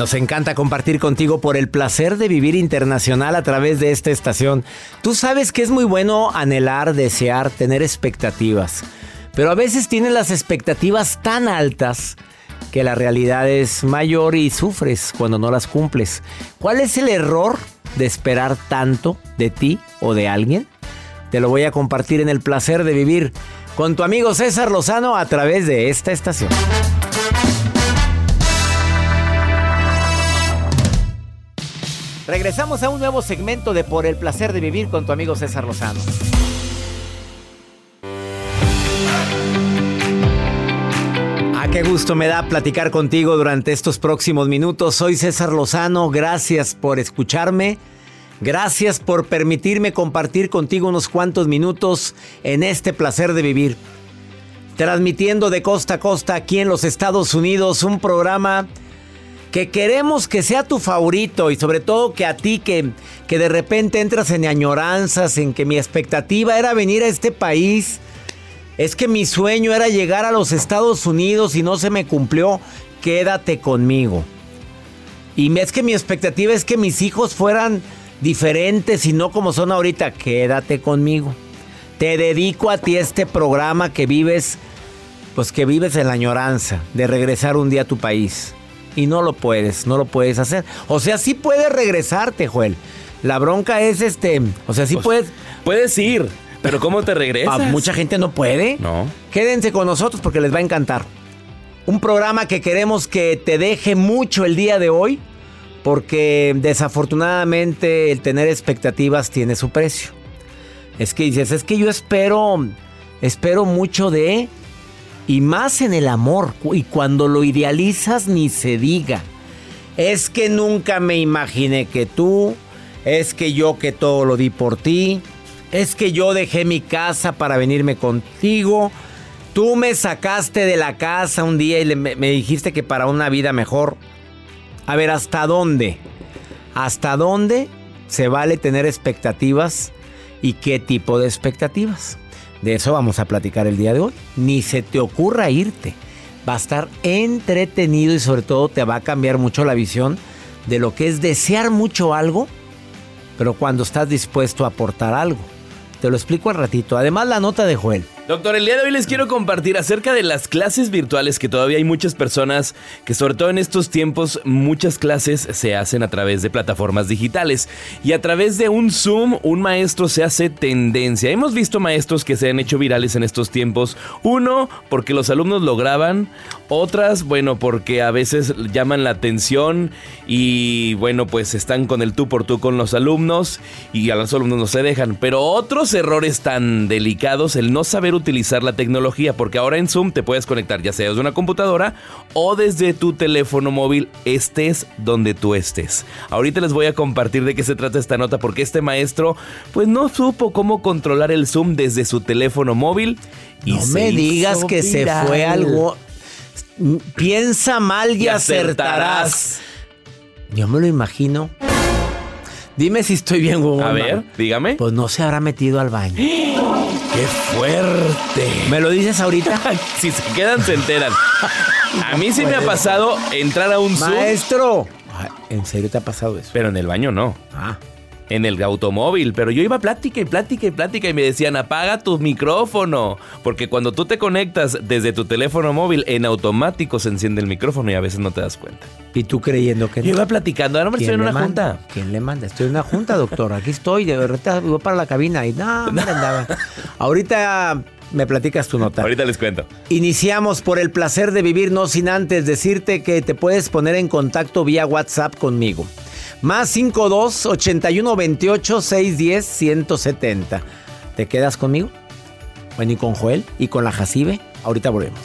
Nos encanta compartir contigo por el placer de vivir internacional a través de esta estación. Tú sabes que es muy bueno anhelar, desear, tener expectativas. Pero a veces tienes las expectativas tan altas que la realidad es mayor y sufres cuando no las cumples. ¿Cuál es el error de esperar tanto de ti o de alguien? Te lo voy a compartir en el placer de vivir con tu amigo César Lozano a través de esta estación. Regresamos a un nuevo segmento de Por el placer de vivir con tu amigo César Lozano. Ah, qué gusto me da platicar contigo durante estos próximos minutos. Soy César Lozano, gracias por escucharme. Gracias por permitirme compartir contigo unos cuantos minutos en este placer de vivir. Transmitiendo de costa a costa aquí en los Estados Unidos un programa que queremos que sea tu favorito y sobre todo que a ti que, que de repente entras en añoranzas, en que mi expectativa era venir a este país, es que mi sueño era llegar a los Estados Unidos y no se me cumplió, quédate conmigo. Y es que mi expectativa es que mis hijos fueran diferentes y no como son ahorita, quédate conmigo. Te dedico a ti este programa que vives, pues que vives en la añoranza de regresar un día a tu país y no lo puedes, no lo puedes hacer. O sea, sí puedes regresarte, Joel. La bronca es este, o sea, sí Pues, puedes. Puedes ir, pero ¿cómo te regresas? Ah, mucha gente no puede. No. Quédense con nosotros porque les va a encantar. Un programa que queremos que te deje mucho el día de hoy, porque desafortunadamente el tener expectativas tiene su precio. Es que dices, es que yo espero, espero mucho de, y más en el amor, y cuando lo idealizas ni se diga. Es que nunca me imaginé que tú, es que yo que todo lo di por ti, es que yo dejé mi casa para venirme contigo. Tú me sacaste de la casa un día y me dijiste que para una vida mejor. A ver, ¿hasta dónde? ¿Hasta dónde se vale tener expectativas y qué tipo de expectativas? De eso vamos a platicar el día de hoy. Ni se te ocurra irte. Va a estar entretenido y sobre todo te va a cambiar mucho la visión de lo que es desear mucho algo, pero cuando estás dispuesto a aportar algo. Te lo explico al ratito. Además, la nota de Joel. Doctor, el día de hoy les quiero compartir acerca de las clases virtuales que todavía hay muchas personas que sobre todo en estos tiempos muchas clases se hacen a través de plataformas digitales y a través de un Zoom un maestro se hace tendencia. Hemos visto maestros que se han hecho virales en estos tiempos. Uno, porque los alumnos lo graban. Otras, bueno, porque a veces llaman la atención y bueno, pues están con el tú por tú con los alumnos y a los alumnos no se dejan. Pero otros errores tan delicados, el no saber utilizar la tecnología, porque ahora en Zoom te puedes conectar ya sea desde una computadora o desde tu teléfono móvil, estés donde tú estés. Ahorita les voy a compartir de qué se trata esta nota, porque este maestro pues no supo cómo controlar el Zoom desde su teléfono móvil. Y No me digas que se fue algo. Piensa mal y, Y acertarás. acertarás. Yo me lo imagino. Dime si estoy bien, huevón. A ver, dígame. Pues no se habrá metido al baño. ¡Qué fuerte! ¿Me lo dices ahorita? si se quedan, se enteran. A mí sí me ha pasado entrar a un Zoom, Maestro. ¿En serio te ha pasado eso? pero en el baño no. Ah. En el automóvil, pero yo iba plática y plática y plática y me decían apaga tu micrófono, porque cuando tú te conectas desde tu teléfono móvil en automático se enciende el micrófono y a veces no te das cuenta. ¿Y tú creyendo que Yo iba platicando, ahora me estoy en una manda? junta. ¿Quién le manda? Estoy en una junta, doctor. Aquí estoy. De verdad, voy para la cabina y no, hombre, andaba. Ahorita me platicas tu nota. Ahorita les cuento. Iniciamos por el placer de vivir, no sin antes decirte que te puedes poner en contacto vía WhatsApp conmigo. Más 52 81 28 610 170. ¿Te quedas conmigo? Bueno, y con Joel y con la Jacibe, ahorita volvemos.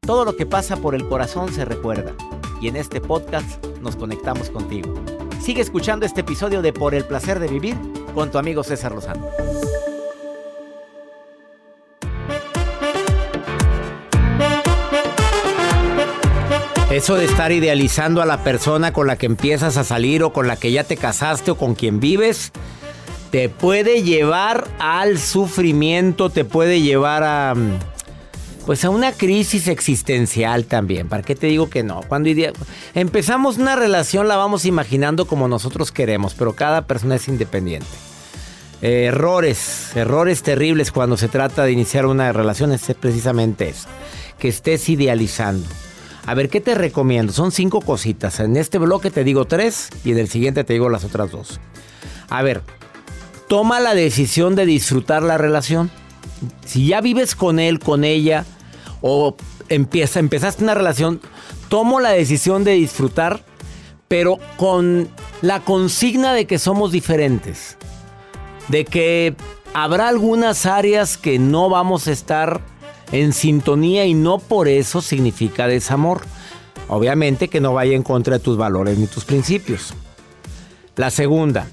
Todo lo que pasa por el corazón se recuerda y en este podcast nos conectamos contigo. Sigue escuchando este episodio de Por el placer de vivir con tu amigo César Lozano. Eso de estar idealizando a la persona con la que empiezas a salir o con la que ya te casaste o con quien vives, te puede llevar al sufrimiento, te puede llevar a pues a una crisis existencial también. ¿Para qué te digo que no? Cuando empezamos una relación la vamos imaginando como nosotros queremos, pero cada persona es independiente. errores, errores terribles cuando se trata de iniciar una relación es precisamente eso, que estés idealizando. A ver, ¿qué te recomiendo? Son cinco cositas. En este bloque te digo tres y en el siguiente te digo las otras dos. A ver, toma la decisión de disfrutar la relación. Si ya vives con él, con ella, o empieza, empezaste una relación, tomo la decisión de disfrutar, pero con la consigna de que somos diferentes. De que habrá algunas áreas que no vamos a estar en sintonía y no por eso significa desamor. Obviamente que no vaya en contra de tus valores ni tus principios. La segunda,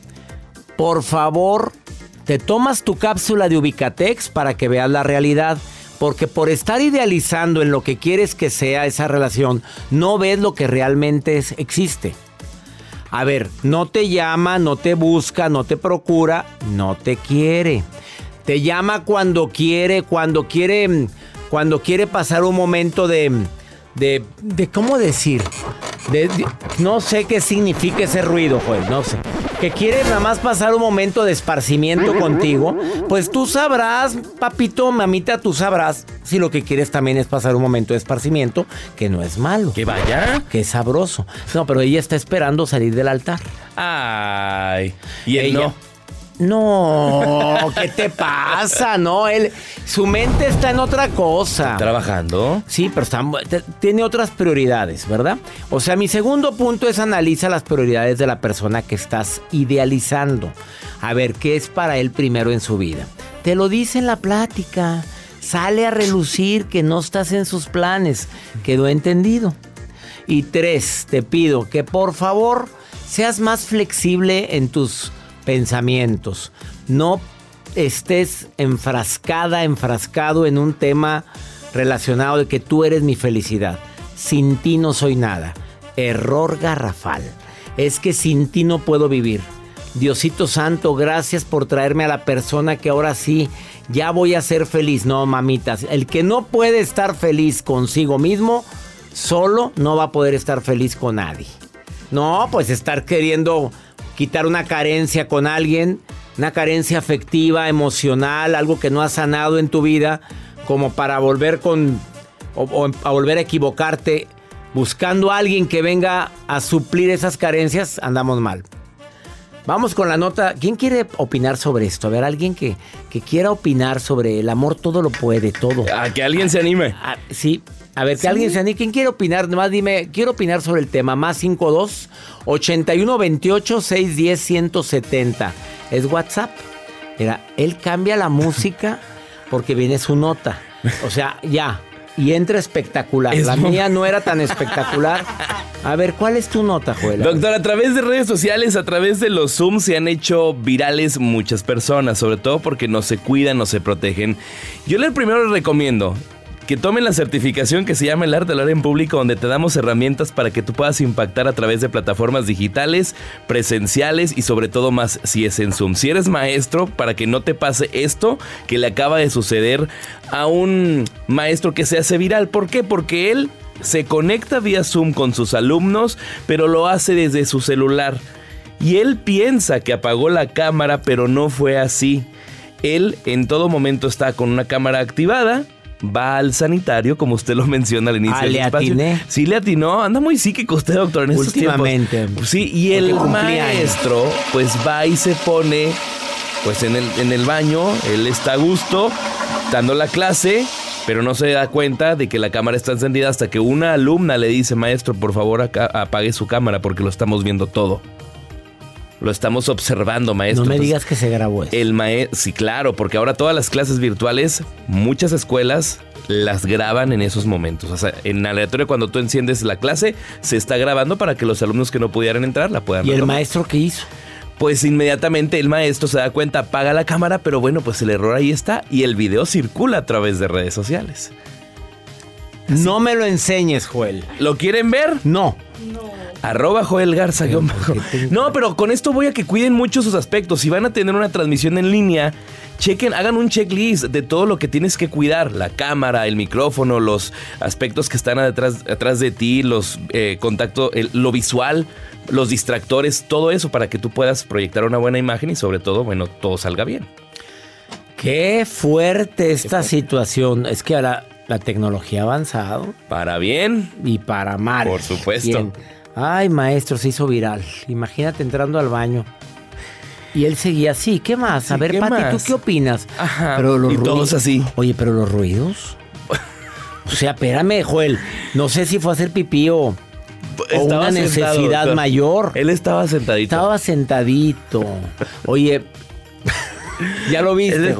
por favor, te tomas tu cápsula de Ubicatex para que veas la realidad. Porque por estar idealizando en lo que quieres que sea esa relación, no ves lo que realmente existe. A ver, no te llama, no te busca, no te procura, no te quiere. Te llama cuando quiere, cuando quiere, cuando quiere pasar un momento de, de, de ¿cómo decir? no sé qué significa ese ruido, Joel, no sé. Que quiere nada más pasar un momento de esparcimiento contigo, pues tú sabrás, papito, mamita, tú sabrás si lo que quieres también es pasar un momento de esparcimiento, que no es malo. Que vaya. Que es sabroso. No, pero ella está esperando salir del altar. Ay. Y él no. No, ¿qué te pasa? No, él, su mente está en otra cosa. ¿Trabajando? Sí, pero tiene otras prioridades, ¿verdad? O sea, mi segundo punto es analiza las prioridades de la persona que estás idealizando. A ver, ¿qué es para él primero en su vida? Te lo dice en la plática. Sale a relucir que no estás en sus planes. Quedó entendido. Y tres, te pido que por favor seas más flexible en tus pensamientos. No estés enfrascada, enfrascado en un tema relacionado de que tú eres mi felicidad. Sin ti no soy nada. Error garrafal. Es que sin ti no puedo vivir. Diosito Santo, gracias por traerme a la persona que ahora sí ya voy a ser feliz. No, mamitas, el que no puede estar feliz consigo mismo, solo no va a poder estar feliz con nadie. No, pues estar queriendo quitar una carencia con alguien, una carencia afectiva, emocional, algo que no has sanado en tu vida, como para volver con o, a volver a equivocarte buscando a alguien que venga a suplir esas carencias, andamos mal. Vamos con la nota. ¿Quién quiere opinar sobre esto? A ver, alguien que, que quiera opinar sobre el amor, todo lo puede, todo. A que alguien se anime. Ah, sí, a ver, que alguien se anime. ¿Quién quiere opinar? Nomás dime, quiero opinar sobre el tema. Más 52 81 28 610 170. Es WhatsApp. Mira, él cambia la música porque viene su nota. O sea, ya. Y entra espectacular. la mía no era tan espectacular. A ver, ¿cuál es tu nota, Joel? Doctor, a través de redes sociales, a través de los Zoom, se han hecho virales muchas personas, sobre todo porque no se cuidan, no se protegen. Yo le primero les recomiendo, que tomen la certificación que se llama el arte de hablar en público, donde te damos herramientas para que tú puedas impactar a través de plataformas digitales, presenciales y sobre todo más si es en Zoom. Si eres maestro, para que no te pase esto que le acaba de suceder a un maestro que se hace viral. ¿Por qué? Porque él se conecta vía Zoom con sus alumnos, pero lo hace desde su celular. Y él piensa que apagó la cámara, pero no fue así. Él en todo momento está con una cámara activada va al sanitario, como usted lo menciona al inicio ah, le atiné. Sí, le atinó. Anda muy psíquico usted, doctor, en estos Últimamente. Sí, y el maestro, pues va y se pone, pues en el, en el baño, él está a gusto, dando la clase, pero no se da cuenta de que la cámara está encendida hasta que una alumna le dice, maestro, por favor apague su cámara porque lo estamos viendo todo. Lo estamos observando, maestro. No me digas que se grabó eso. El sí, claro, porque ahora todas las clases virtuales, muchas escuelas las graban en esos momentos. O sea, en aleatorio cuando tú enciendes la clase, se está grabando para que los alumnos que no pudieran entrar la puedan ¿Y el maestro qué hizo? Pues inmediatamente el maestro se da cuenta, apaga la cámara, pero bueno, pues el error ahí está y el video circula a través de redes sociales. No me lo enseñes, Joel. ¿Lo quieren ver? No. Arroba Joel Garza. No, pero con esto voy a que cuiden mucho sus aspectos. Si van a tener una transmisión en línea, chequen, hagan un checklist de todo lo que tienes que cuidar. La cámara, el micrófono, los aspectos que están atrás, atrás de ti, los eh, contacto, lo visual, los distractores, todo eso para que tú puedas proyectar una buena imagen y sobre todo, bueno, todo salga bien. Qué fuerte esta situación. Es que ahora la tecnología ha avanzado. Para bien. Y para mal. Por supuesto. Ay, maestro, se hizo viral. Imagínate entrando al baño. Y él seguía así. ¿Qué más? A ver, Pati, ¿tú qué opinas? Ajá. Pero los y todos así. Oye, pero los ruidos. o sea, espérame, Joel. No sé si fue a hacer pipí o, una necesidad mayor. Él estaba sentadito. Estaba sentadito. Oye. Ya lo viste.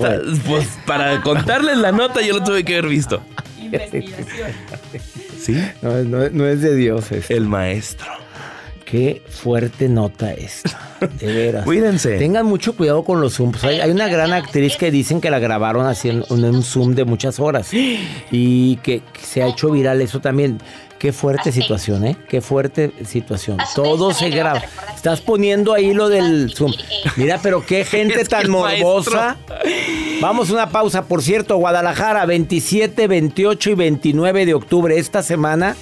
pues para contarles la nota, yo lo tuve que haber visto. Investigación. ¿Sí? No, es de Dios. Esto. El maestro. Qué fuerte nota esta. De veras. Cuídense. Tengan mucho cuidado con los zooms. Hay, una gran actriz que dicen que la grabaron haciendo un zoom de muchas horas. Y que se ha hecho viral eso también. Qué fuerte situación, ¿eh? Qué fuerte situación. Todo se graba. Estás poniendo ahí lo del Zoom. Mira, pero qué gente tan morbosa. Vamos a una pausa. Por cierto, Guadalajara, 27, 28 y 29 de octubre. Esta semana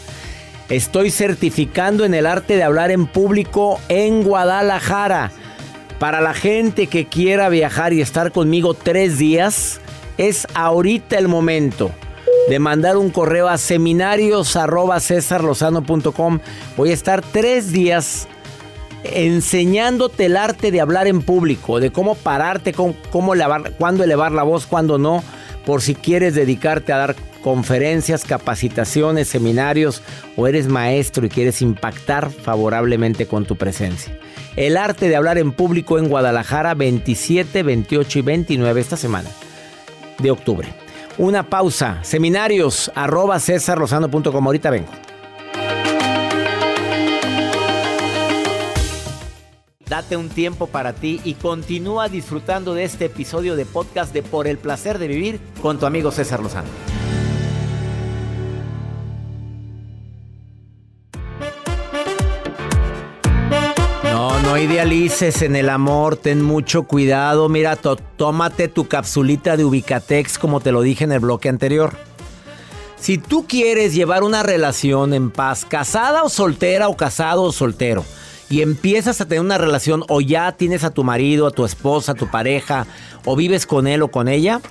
estoy certificando en el arte de hablar en público en Guadalajara. Para la gente que quiera viajar y estar conmigo tres días, es ahorita el momento de mandar un correo a seminarios Voy a estar tres días enseñándote el arte de hablar en público, de cómo pararte, cómo, cómo elevar, cuándo elevar la voz, cuándo no, por si quieres dedicarte a dar conferencias, capacitaciones, seminarios o eres maestro y quieres impactar favorablemente con tu presencia. El arte de hablar en público en Guadalajara 27, 28 y 29 esta semana de octubre. Una pausa. Seminarios arroba. Ahorita vengo. Date un tiempo para ti y continúa disfrutando de este episodio de podcast de Por el placer de vivir con tu amigo César Lozano. No, idealices en el amor, ten mucho cuidado. Mira, tómate tu capsulita de Ubicatex como te lo dije en el bloque anterior. Si tú quieres llevar una relación en paz, casada o soltera o casado o soltero, y empiezas a tener una relación o ya tienes a tu marido, a tu esposa, a tu pareja o vives con él o con ella,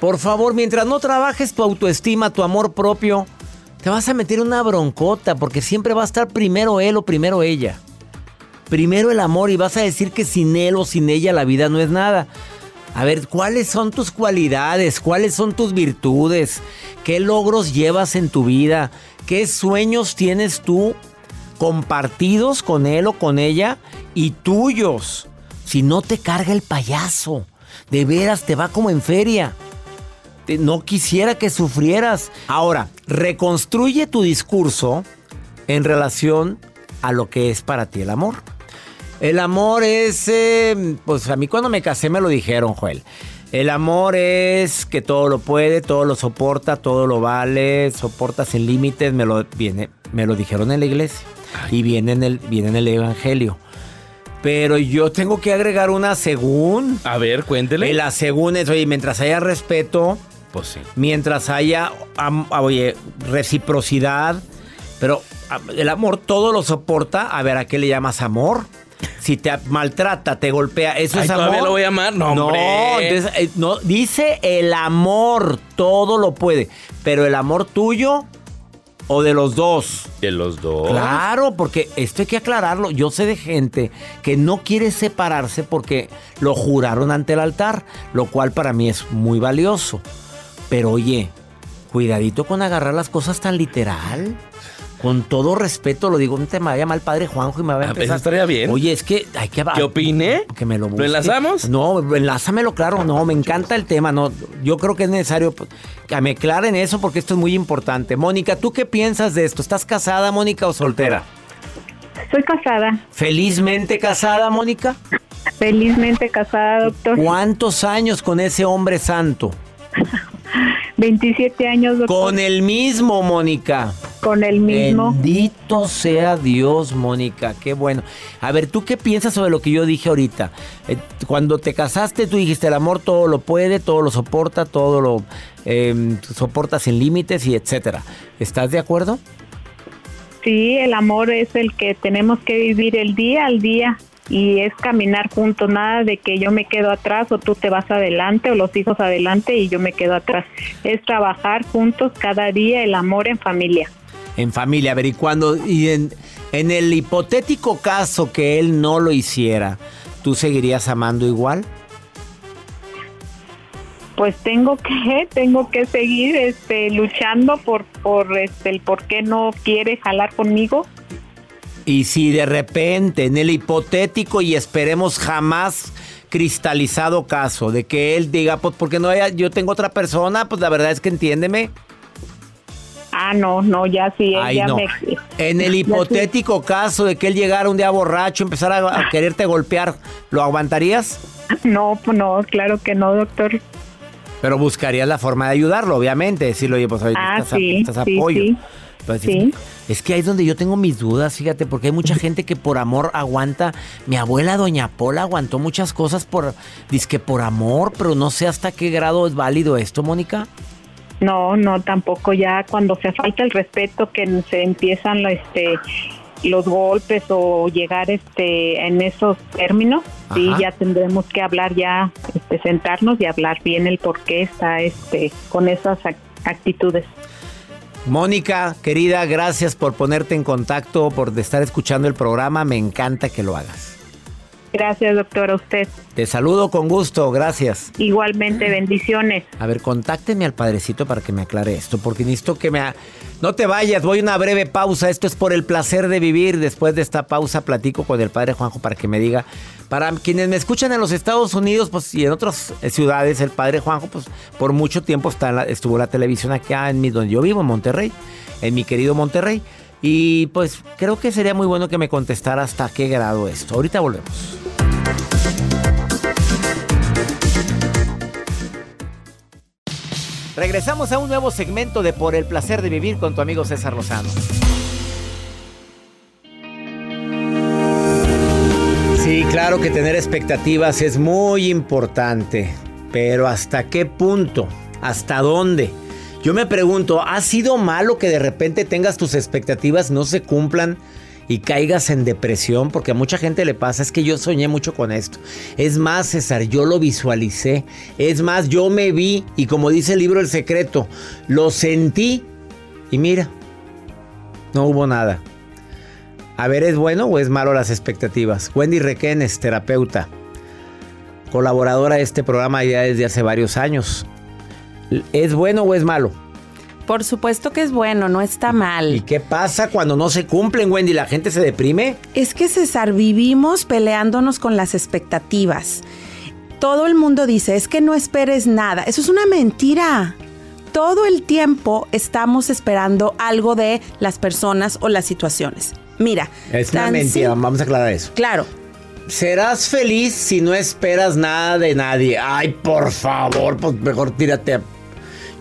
por favor, mientras no trabajes tu autoestima, tu amor propio, te vas a meter una broncota porque siempre va a estar primero él o primero ella. Primero el amor y vas a decir que sin él o sin ella la vida no es nada. A ver, ¿cuáles son tus cualidades? ¿Cuáles son tus virtudes? ¿Qué logros llevas en tu vida? ¿Qué sueños tienes tú compartidos con él o con ella y tuyos. Si no te carga el payaso, de veras te va como en feria. No quisiera que sufrieras. Ahora, reconstruye tu discurso en relación a lo que es para ti el amor. El amor es, eh, pues a mí cuando me casé me lo dijeron, Joel. El amor es que todo lo puede, todo lo soporta, todo lo vale, soporta sin límites, me lo, viene, me lo dijeron en la iglesia. Y viene en, el, viene en el Evangelio. Pero yo tengo que agregar una según. A ver, cuéntele. La según es, oye, mientras haya respeto. Pues sí. Mientras haya, oye, reciprocidad. Pero el amor todo lo soporta. A ver, ¿a qué le llamas amor? Si te maltrata, te golpea, ¿eso es amor? ¿Todavía lo voy a amar? No, no, eh, no, dice el amor, todo lo puede. Pero el amor tuyo ¿O de los dos? De los dos. Claro, porque esto hay que aclararlo. Yo sé de gente que no quiere separarse porque lo juraron ante el altar, lo cual para mí es muy valioso. Pero oye, cuidadito con agarrar las cosas tan literal. Con todo respeto lo digo, no te me vaya mal padre Juanjo y me va a Ah, empezar. estaría bien. Oye, es que hay que ¿Qué opine? que me lo ¿Lo busque. enlazamos? No, enlázamelo, claro, no, me encanta el tema, no, yo creo que es necesario pues, que me aclaren eso porque esto es muy importante. Mónica, ¿tú qué piensas de esto? ¿Estás casada, Mónica, o soltera? Soy casada, Felizmente casada, Mónica. felizmente casada, doctor. ¿Cuántos años con ese hombre santo? 27 años, doctor. Con el mismo, Mónica. Con el mismo. Bendito sea Dios, Mónica, qué bueno. A ver, ¿tú qué piensas sobre lo que yo dije ahorita? Eh, cuando te casaste, tú dijiste, el amor todo lo puede, todo lo soporta, todo lo eh, soporta sin límites y etcétera. ¿Estás de acuerdo? Sí, el amor es el que tenemos que vivir el día al día y es caminar juntos, nada de que yo me quedo atrás o tú te vas adelante o los hijos adelante y yo me quedo atrás. Es trabajar juntos cada día el amor en familia. En familia, a ver, y cuando, y en, en el hipotético caso que él no lo hiciera, ¿tú seguirías amando igual? Pues tengo que tengo que seguir este luchando por por este el por qué no quiere jalar conmigo. Y si de repente, en el hipotético y esperemos jamás cristalizado caso de que él diga, pues porque no haya, yo tengo otra persona, pues la verdad es que entiéndeme. Ah, no, no, ya sí, él Ay, ya no. me En el sí. hipotético caso de que él llegara un día borracho, empezara a, a quererte golpear, ¿lo aguantarías? No, pues no, claro que no, doctor. Pero buscarías la forma de ayudarlo, obviamente. Decirle, oye, pues ahorita Ah, estás, a- sí, estás sí, apoyo. Pues, Sí. Es que ahí es donde yo tengo mis dudas, fíjate, porque hay mucha gente que por amor aguanta. Mi abuela, doña Pola, aguantó muchas cosas por, que por amor, pero no sé hasta qué grado es válido esto, Mónica. No, no, tampoco ya cuando se falta el respeto que se empiezan este los golpes o llegar este en esos términos, sí Ajá. ya tendremos que hablar ya, este, sentarnos y hablar bien el por qué está este con esas ac- actitudes. Mónica, querida, gracias por ponerte en contacto, por estar escuchando el programa. Me encanta que lo hagas. Gracias, doctor, a usted. Te saludo con gusto, gracias. Igualmente, bendiciones. A ver, contáctenme al padrecito para que me aclare esto, porque necesito que me... No te vayas, voy a una breve pausa. Esto es por el placer de vivir. Después de esta pausa platico con el padre Juanjo para que me diga... Para quienes me escuchan en los Estados Unidos pues, y en otras eh, ciudades, el padre Juanjo pues por mucho tiempo está en la- estuvo en la televisión acá en mi, donde yo vivo, en Monterrey, en mi querido Monterrey. Y pues creo que sería muy bueno que me contestara hasta qué grado esto. Ahorita volvemos. Regresamos a un nuevo segmento de Por el placer de vivir con tu amigo César Lozano. Sí, claro que tener expectativas es muy importante, pero ¿hasta qué punto? ¿Hasta dónde? Yo me pregunto, ¿ha sido malo que de repente tengas tus expectativas no se cumplan y caigas en depresión? Porque a mucha gente le pasa, es que yo soñé mucho con esto. Es más, César, yo lo visualicé. Es más, yo me vi y como dice el libro El Secreto, lo sentí y mira, no hubo nada. A ver, ¿es bueno o es malo las expectativas? Wendy Requenes, terapeuta, colaboradora de este programa ya desde hace varios años. ¿Es bueno o es malo? Por supuesto que es bueno, no está ¿Y mal. qué pasa cuando no se cumplen, Wendy? ¿La gente se deprime? Es que César, vivimos peleándonos con las expectativas. Todo el mundo dice, es que no esperes nada. Eso es una mentira. Todo el tiempo estamos esperando algo de las personas o las situaciones. Mira, Es una mentira, vamos a aclarar eso. Claro, Serás feliz si no esperas nada de nadie. Ay, por favor, pues mejor tírate.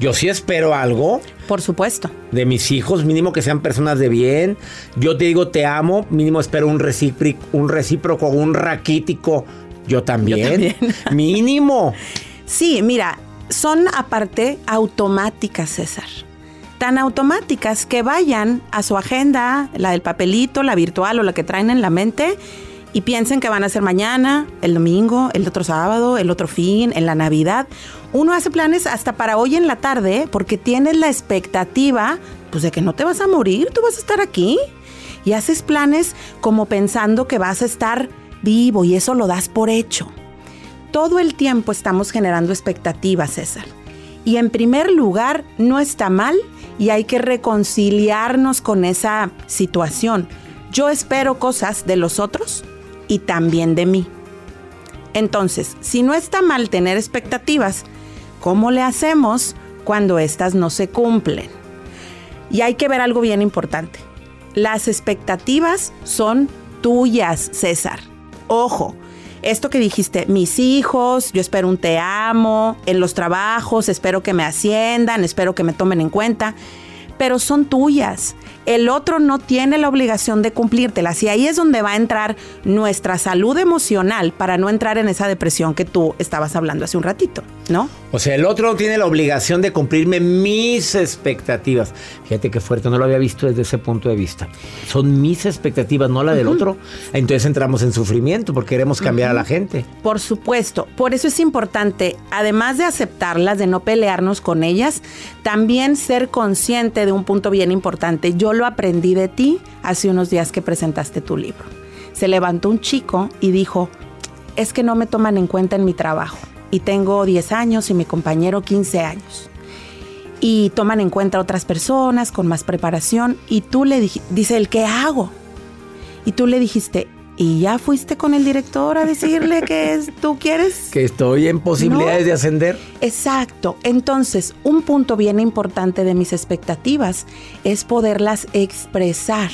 Yo sí espero algo por supuesto. de mis hijos, mínimo que sean personas de bien. Yo te digo te amo, mínimo espero un recíproco, un recíproco, un raquítico. Yo también. también. mínimo. Sí, mira, son aparte automáticas, César. Tan automáticas que vayan a su agenda, la del papelito, la virtual o la que traen en la mente, y piensen que van a ser mañana, el domingo, el otro sábado, el otro fin, en la Navidad. Uno hace planes hasta para hoy en la tarde porque tienes la expectativa pues de que no te vas a morir, tú vas a estar aquí. Y haces planes como pensando que vas a estar vivo y eso lo das por hecho. Todo el tiempo estamos generando expectativas, César. Y en primer lugar, no está mal y hay que reconciliarnos con esa situación. Yo espero cosas de los otros y también de mí. Entonces, si no está mal tener expectativas, ¿cómo le hacemos cuando éstas no se cumplen? Y hay que ver algo bien importante. Las expectativas son tuyas, César. Ojo, esto que dijiste, mis hijos, yo espero un te amo, en los trabajos, espero que me asciendan, espero que me tomen en cuenta, pero son tuyas el otro no tiene la obligación de cumplírtelas. Y ahí es donde va a entrar nuestra salud emocional para no entrar en esa depresión que tú estabas hablando hace un ratito, ¿no? O sea, el otro no tiene la obligación de cumplirme mis expectativas. Fíjate qué fuerte, no lo había visto desde ese punto de vista. Son mis expectativas, no la del otro. Entonces entramos en sufrimiento porque queremos cambiar a la gente. Por supuesto, por eso es importante, además de aceptarlas, de no pelearnos con ellas, también ser consciente de un punto bien importante. Yo lo aprendí de ti hace unos días que presentaste tu libro. Se levantó un chico y dijo, es que no me toman en cuenta en mi trabajo. Y tengo 10 años y mi compañero 15 años. Y toman en cuenta otras personas con más preparación. Y tú le dijiste, dice el ¿qué hago? Y tú le dijiste, ¿y ya fuiste con el director a decirle que tú quieres? Que estoy en posibilidades de ascender. Exacto. Entonces, un punto bien importante de mis expectativas es poderlas expresar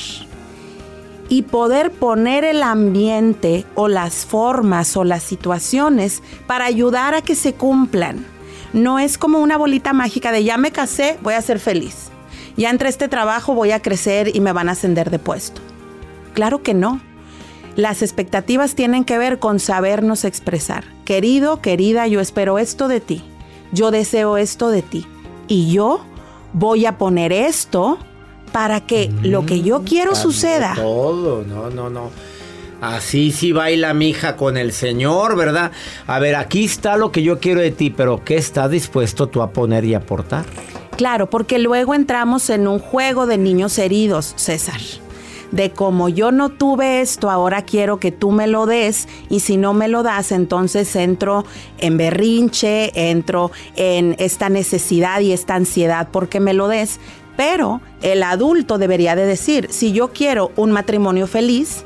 y poder poner el ambiente o las formas o las situaciones para ayudar a que se cumplan. No es como una bolita mágica de ya me casé, voy a ser feliz. Ya entre este trabajo voy a crecer y me van a ascender de puesto. Claro que no. Las expectativas tienen que ver con sabernos expresar. Querido, querida, yo espero esto de ti. Yo deseo esto de ti. Y yo voy a poner esto para que lo que yo quiero suceda. Todo, no, no, no. Así sí baila mi hija con el Señor, ¿verdad? A ver, aquí está lo que yo quiero de ti, pero ¿qué estás dispuesto tú a poner y aportar? Claro, porque luego entramos en un juego de niños heridos, César de como yo no tuve esto, ahora quiero que tú me lo des y si no me lo das, entonces entro en berrinche, entro en esta necesidad y esta ansiedad porque me lo des. Pero el adulto debería de decir, si yo quiero un matrimonio feliz,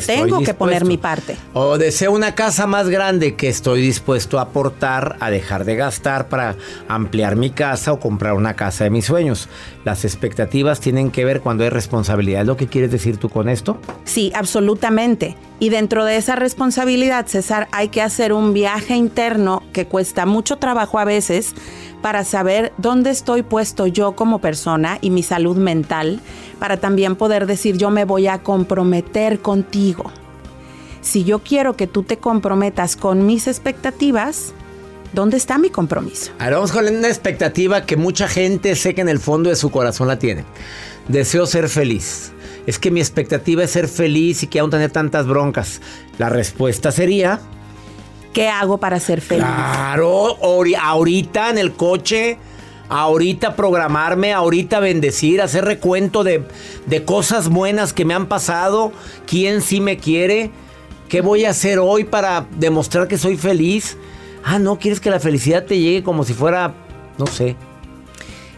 que tengo que poner mi parte. O deseo una casa más grande que estoy dispuesto a aportar, a dejar de gastar para ampliar mi casa o comprar una casa de mis sueños. Las expectativas tienen que ver cuando hay responsabilidad. ¿Es lo que quieres decir tú con esto? Sí, absolutamente. Y dentro de esa responsabilidad, César, hay que hacer un viaje interno que cuesta mucho trabajo a veces para saber dónde estoy puesto yo como persona y mi salud mental, para también poder decir yo me voy a comprometer contigo. Si yo quiero que tú te comprometas con mis expectativas, ¿dónde está mi compromiso? Ahora vamos con una expectativa que mucha gente sé que en el fondo de su corazón la tiene. Deseo ser feliz. Es que mi expectativa es ser feliz y que aún tener tantas broncas. La respuesta sería ¿Qué hago para ser feliz? Claro, ahorita en el coche, ahorita programarme, ahorita bendecir, hacer recuento de, de cosas buenas que me han pasado, quién sí me quiere, qué voy a hacer hoy para demostrar que soy feliz. Ah, no, quieres que la felicidad te llegue como si fuera, no sé,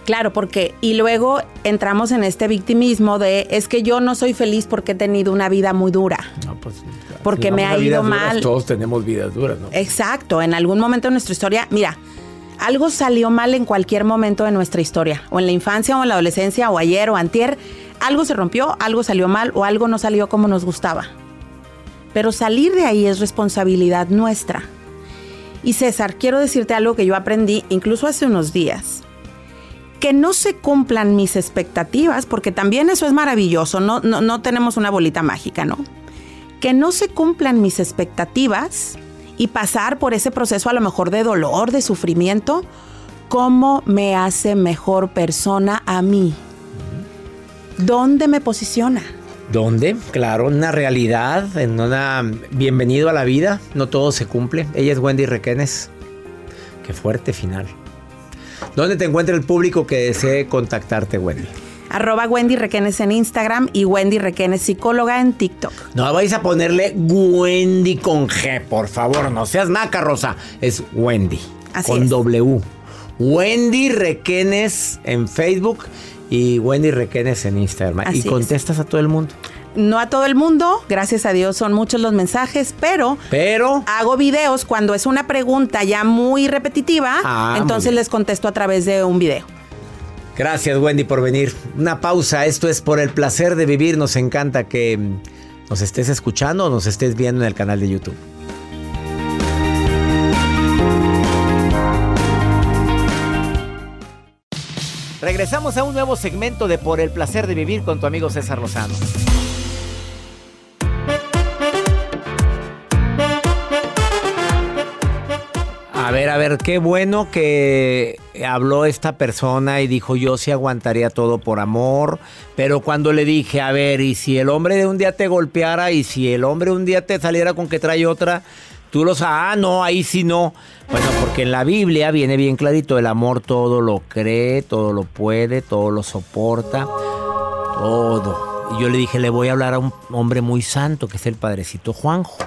Claro, porque y luego entramos en este victimismo de es que yo no soy feliz porque he tenido una vida muy dura. No, pues, porque me ha ido mal. todos tenemos vidas duras, ¿no? Exacto, en algún momento de nuestra historia, mira, algo salió mal en cualquier momento de nuestra historia, o en la infancia o en la adolescencia o ayer o antier, algo se rompió, algo salió mal o algo no salió como nos gustaba. Pero salir de ahí es responsabilidad nuestra. Y César, quiero decirte algo que yo aprendí incluso hace unos días que no se cumplan mis expectativas, porque también eso es maravilloso, no, no, tenemos una bolita mágica, ¿no? Que no se cumplan mis expectativas y pasar por ese proceso a lo mejor de dolor, de sufrimiento, ¿cómo me hace mejor persona a mí? ¿Dónde me posiciona? ¿Dónde? Claro, una realidad, en una bienvenido a la vida, no todo se cumple. Ella es Wendy Requenes. Qué fuerte final. ¿Dónde te encuentra el público que desee contactarte, Wendy? Arroba Wendy Requenes en Instagram y Wendy Requenes psicóloga en TikTok. No vais a ponerle Wendy con G, por favor, no seas maca, Rosa. Es Wendy. Así con W. Wendy Requenes en Facebook y Wendy Requenes en Instagram. y contestas a todo el mundo. No a todo el mundo, gracias a Dios son muchos los mensajes, pero, pero hago videos cuando es una pregunta ya muy repetitiva, ah, entonces les contesto a través de un video. Gracias Wendy por venir. Una pausa, esto es por el placer de vivir, nos encanta que nos estés escuchando o nos estés viendo en el canal de YouTube. Regresamos a un nuevo segmento de Por el placer de vivir con tu amigo César Lozano. Ver, a ver, qué bueno que habló esta persona y dijo yo sí aguantaría todo por amor, pero cuando le dije, a ver, y si el hombre de un día te golpeara y si el hombre un día te saliera con que trae otra, Tú los, ah, no, ahí sí no. Bueno, porque en la Biblia viene bien clarito, el amor todo lo cree, todo lo puede, todo lo soporta, todo. Y yo le dije, le voy a hablar a un hombre muy santo, que es el Padrecito Juanjo.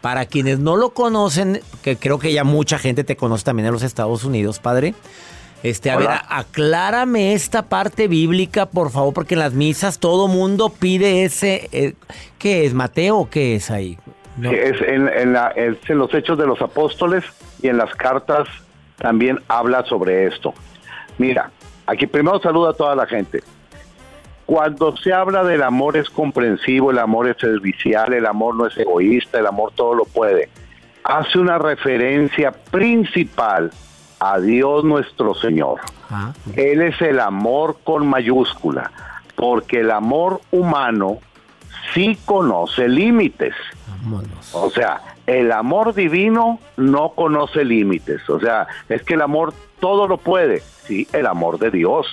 Para quienes no lo conocen, que creo que ya mucha gente te conoce también en los Estados Unidos, Padre. Este, a ver, aclárame esta parte bíblica, por favor, porque en las misas todo mundo pide ese. Eh, ¿Qué es, Mateo o qué es ahí? Es, en, los hechos de los apóstoles y en las cartas también habla sobre esto. Mira, aquí primero saluda a toda la gente. Cuando se habla del amor es comprensivo, el amor es servicial, el amor no es egoísta, el amor todo lo puede. Hace una referencia principal a Dios nuestro Señor. Ah, Él es el amor con mayúscula, porque el amor humano sí conoce límites. O sea, el amor divino no conoce límites. O sea, es que el amor todo lo puede. Sí, el amor de Dios.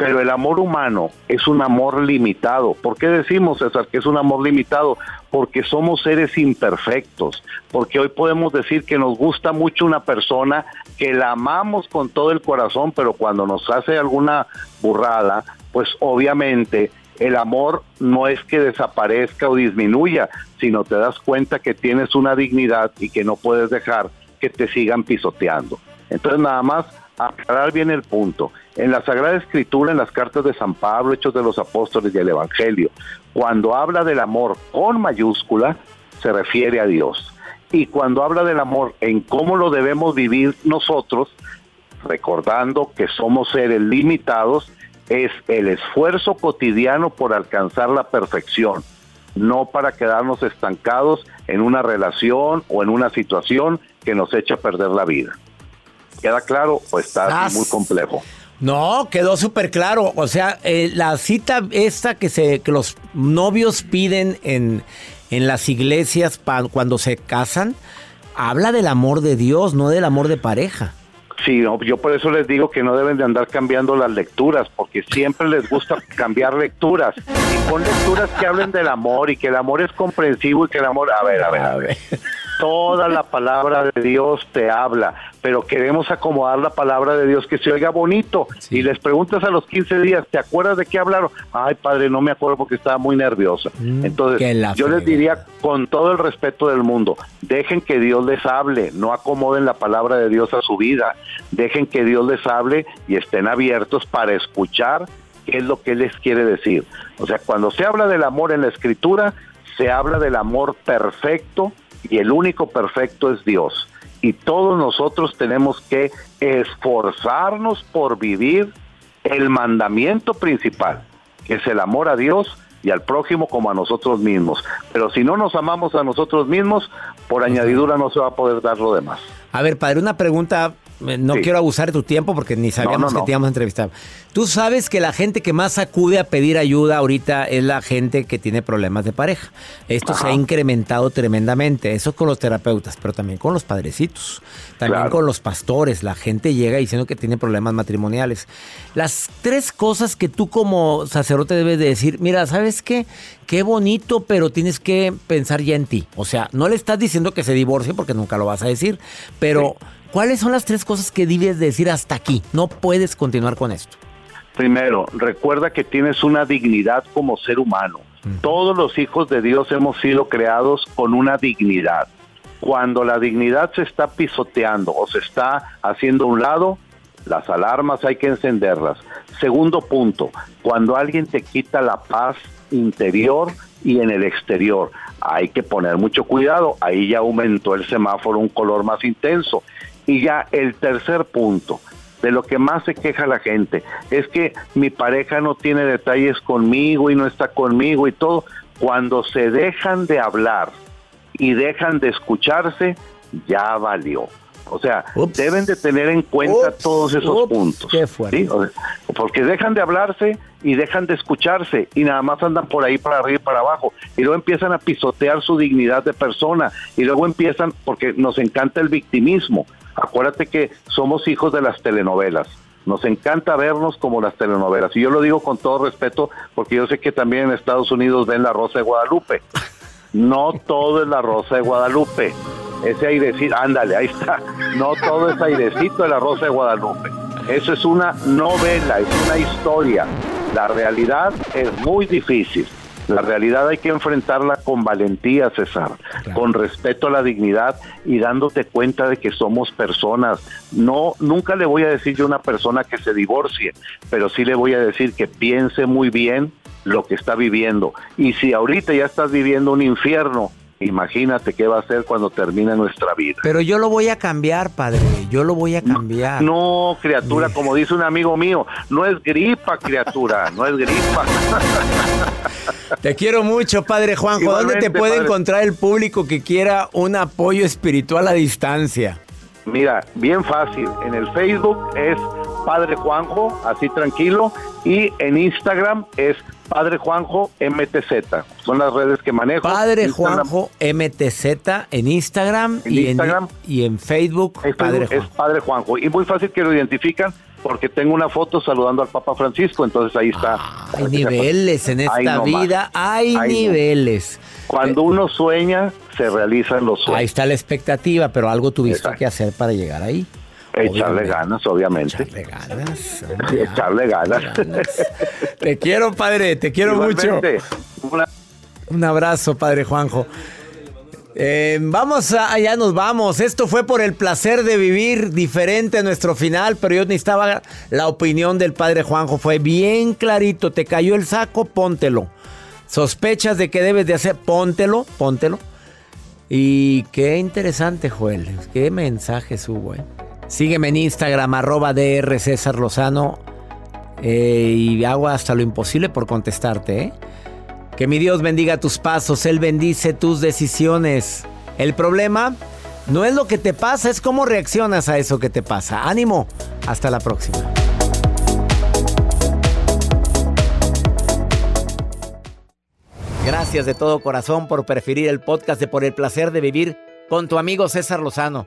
Pero el amor humano es un amor limitado. ¿Por qué decimos, César, que es un amor limitado? Porque somos seres imperfectos. Porque hoy podemos decir que nos gusta mucho una persona, que la amamos con todo el corazón, pero cuando nos hace alguna burrada, pues obviamente el amor no es que desaparezca o disminuya, sino te das cuenta que tienes una dignidad y que no puedes dejar que te sigan pisoteando. Entonces nada más aclarar bien el punto. En la Sagrada Escritura, en las cartas de San Pablo, Hechos de los Apóstoles y el Evangelio, cuando habla del amor con mayúscula, se refiere a Dios. Y cuando habla del amor en cómo lo debemos vivir nosotros, recordando que somos seres limitados, es el esfuerzo cotidiano por alcanzar la perfección, no para quedarnos estancados en una relación o en una situación que nos echa a perder la vida. ¿Queda claro o está muy complejo? No, quedó súper claro. O sea, eh, la cita esta que, se, que los novios piden en, en las iglesias cuando se casan, habla del amor de Dios, no del amor de pareja. Sí, yo por eso les digo que no deben de andar cambiando las lecturas, porque siempre les gusta cambiar lecturas. Y con lecturas que hablen del amor y que el amor es comprensivo y que el amor... A ver, a ver, a ver. Toda la palabra de Dios te habla, pero queremos acomodar la palabra de Dios que se oiga bonito. Y les preguntas a los 15 días, ¿te acuerdas de qué hablaron? Ay, padre, no me acuerdo porque estaba muy nerviosa. Mm, Entonces, yo les diría con todo el respeto del mundo, dejen que Dios les hable, no acomoden la palabra de Dios a su vida, dejen que Dios les hable y estén abiertos para escuchar qué es lo que les quiere decir. O sea, cuando se habla del amor en la escritura, se habla del amor perfecto y el único perfecto es Dios. Y todos nosotros tenemos que esforzarnos por vivir el mandamiento principal, que es el amor a Dios y al prójimo como a nosotros mismos. Pero si no nos amamos a nosotros mismos, por añadidura no se va a poder dar lo demás. A ver, padre, una pregunta no quiero abusar de tu tiempo porque ni sabíamos que te íbamos a entrevistar. Tú sabes que la gente que más acude a pedir ayuda ahorita es la gente que tiene problemas de pareja. Esto se ha incrementado tremendamente. Eso con los terapeutas, pero también con los padrecitos. También con los pastores. La gente llega diciendo que tiene problemas matrimoniales. Las tres cosas que tú como sacerdote debes de decir, mira, ¿sabes qué? Qué bonito, pero tienes que pensar ya en ti. O sea, no le estás diciendo que se divorcie porque nunca lo vas a decir, pero... ¿Cuáles son las tres cosas que debes decir hasta aquí? No puedes continuar con esto. Primero, recuerda que tienes una dignidad como ser humano. Todos los hijos de Dios hemos sido creados con una dignidad. Cuando la dignidad se está pisoteando o se está haciendo a un lado, las alarmas hay que encenderlas. Segundo punto, cuando alguien te quita la paz interior y en el exterior, hay que poner mucho cuidado, ahí ya aumentó el semáforo un color más intenso. Y ya el tercer punto, de lo que más se queja la gente, es que mi pareja no tiene detalles conmigo y no está conmigo y todo. Cuando se dejan de hablar y dejan de escucharse, ya valió. O sea, deben de tener en cuenta todos esos puntos. Qué Porque dejan de hablarse y dejan de escucharse y nada más andan por ahí para arriba y para abajo. Y luego empiezan a pisotear su dignidad de persona. Y luego empiezan, porque nos encanta el victimismo. Acuérdate que somos hijos de las telenovelas. Nos encanta vernos como las telenovelas. Y yo lo digo con todo respeto porque yo sé que también en Estados Unidos ven la Rosa de Guadalupe. No todo es la Rosa de Guadalupe ese airecito, ándale, ahí está. No todo es airecito de la Rosa de Guadalupe. Eso es una novela, es una historia. La realidad es muy difícil. La realidad hay que enfrentarla con valentía, César, con respeto a la dignidad y dándote cuenta de que somos personas. No, nunca le voy a decir yo a una persona que se divorcie, pero sí le voy a decir que piense muy bien lo que está viviendo. Y si ahorita ya estás viviendo un infierno, Imagínate qué va a hacer cuando termine nuestra vida. Pero yo lo voy a cambiar, padre. Yo lo voy a cambiar. No, criatura, como dice un amigo mío, no es gripa, criatura, no es gripa. Te quiero mucho, padre Juanjo. ¿Dónde te puede encontrar el público que quiera un apoyo espiritual a distancia? Mira, bien fácil. En el Facebook es Padre Juanjo, así tranquilo, y en Instagram es Padre Juanjo MTZ. Son las redes que manejo. Padre Juanjo MTZ en Instagram, y, En, y en Facebook. Es Padre, Juanjo. es Padre Juanjo. Y muy fácil que lo identifican porque tengo una foto saludando al Papa Francisco, entonces ahí está. hay niveles en esta vida, hay, niveles. Cuando uno sueña, se realizan los sueños. Ahí está la expectativa, pero algo tuviste que hacer para llegar ahí. Echarle ganas, obviamente. Echarle ganas. Echarle ganas. Te quiero, padre, te quiero mucho. Un abrazo, padre Juanjo. Eh, vamos, allá nos vamos. Esto fue por el placer de vivir diferente nuestro final, pero yo necesitaba la opinión del padre Juanjo. Fue bien clarito. Te cayó el saco, póntelo. Sospechas de que debes de hacer, póntelo, póntelo. Y qué interesante, Joel. Qué mensajes hubo, eh. Sígueme en Instagram, arroba DR César Lozano. Eh, y hago hasta lo imposible por contestarte. ¿eh? Que mi Dios bendiga tus pasos, Él bendice tus decisiones. El problema no es lo que te pasa, es cómo reaccionas a eso que te pasa. Ánimo, hasta la próxima. Gracias de todo corazón por preferir el podcast de Por el Placer de Vivir con tu amigo César Lozano.